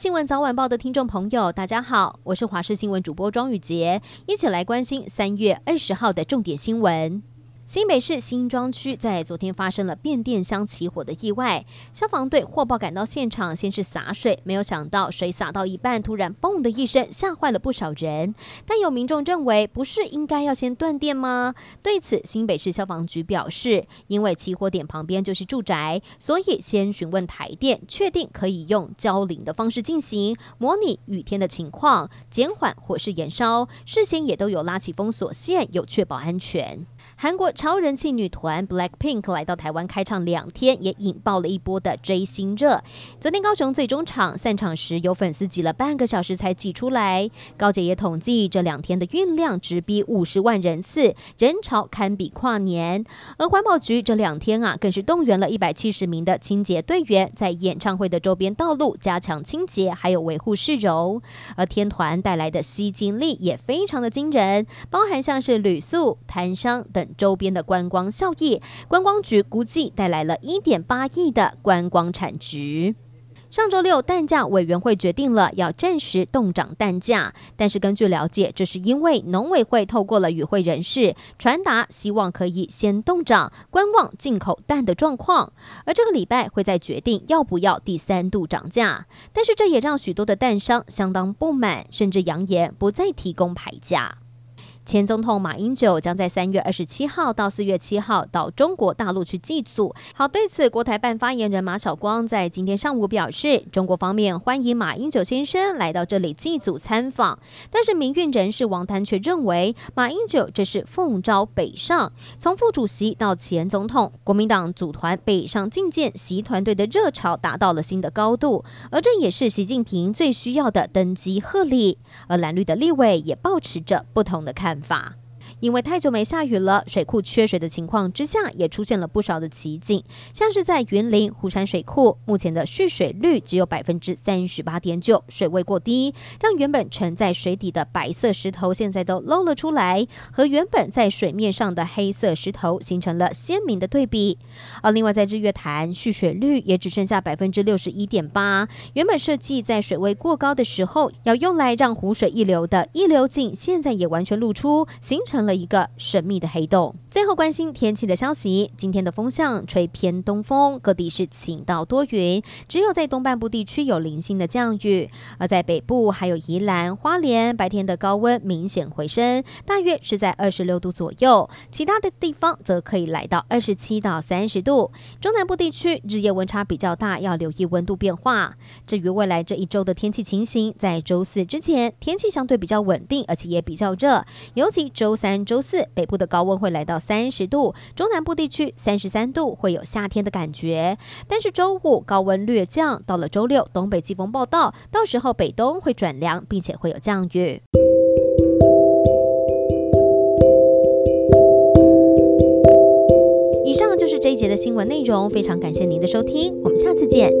新闻早晚报的听众朋友，大家好，我是华视新闻主播庄宇杰，一起来关心三月二十号的重点新闻。新北市新庄区在昨天发生了变电箱起火的意外，消防队获报赶到现场，先是洒水，没有想到水洒到一半，突然嘣的一声，吓坏了不少人。但有民众认为，不是应该要先断电吗？对此，新北市消防局表示，因为起火点旁边就是住宅，所以先询问台电，确定可以用浇淋的方式进行，模拟雨天的情况，减缓火势延烧。事先也都有拉起封锁线，有确保安全。韩国超人气女团 BLACKPINK 来到台湾开唱两天，也引爆了一波的追星热。昨天高雄最终场散场时，有粉丝挤了半个小时才挤出来。高姐也统计这两天的运量直逼五十万人次，人潮堪比跨年。而环保局这两天啊，更是动员了一百七十名的清洁队员，在演唱会的周边道路加强清洁，还有维护市容。而天团带来的吸金力也非常的惊人，包含像是旅宿、摊商等。周边的观光效益，观光局估计带来了一点八亿的观光产值。上周六，蛋价委员会决定了要暂时冻涨蛋价，但是根据了解，这是因为农委会透过了与会人士传达，希望可以先冻涨，观望进口蛋的状况，而这个礼拜会再决定要不要第三度涨价。但是这也让许多的蛋商相当不满，甚至扬言不再提供牌价。前总统马英九将在三月二十七号到四月七号到中国大陆去祭祖。好，对此，国台办发言人马晓光在今天上午表示，中国方面欢迎马英九先生来到这里祭祖参访，但是民运人士王丹却认为，马英九这是奉召北上，从副主席到前总统，国民党组团北上觐见习团队的热潮达到了新的高度，而这也是习近平最需要的登基贺礼。而蓝绿的立委也保持着不同的看法。法因为太久没下雨了，水库缺水的情况之下，也出现了不少的奇景，像是在云林湖山水库，目前的蓄水率只有百分之三十八点九，水位过低，让原本沉在水底的白色石头现在都露了出来，和原本在水面上的黑色石头形成了鲜明的对比。而另外在日月潭，蓄水率也只剩下百分之六十一点八，原本设计在水位过高的时候要用来让湖水溢流的溢流井，现在也完全露出，形成了。一个神秘的黑洞。最后关心天气的消息，今天的风向吹偏东风，各地是晴到多云，只有在东半部地区有零星的降雨。而在北部还有宜兰花莲，白天的高温明显回升，大约是在二十六度左右，其他的地方则可以来到二十七到三十度。中南部地区日夜温差比较大，要留意温度变化。至于未来这一周的天气情形，在周四之前天气相对比较稳定，而且也比较热，尤其周三。周四北部的高温会来到三十度，中南部地区三十三度，会有夏天的感觉。但是周五高温略降，到了周六东北季风报到，到时候北东会转凉，并且会有降雨。以上就是这一节的新闻内容，非常感谢您的收听，我们下次见。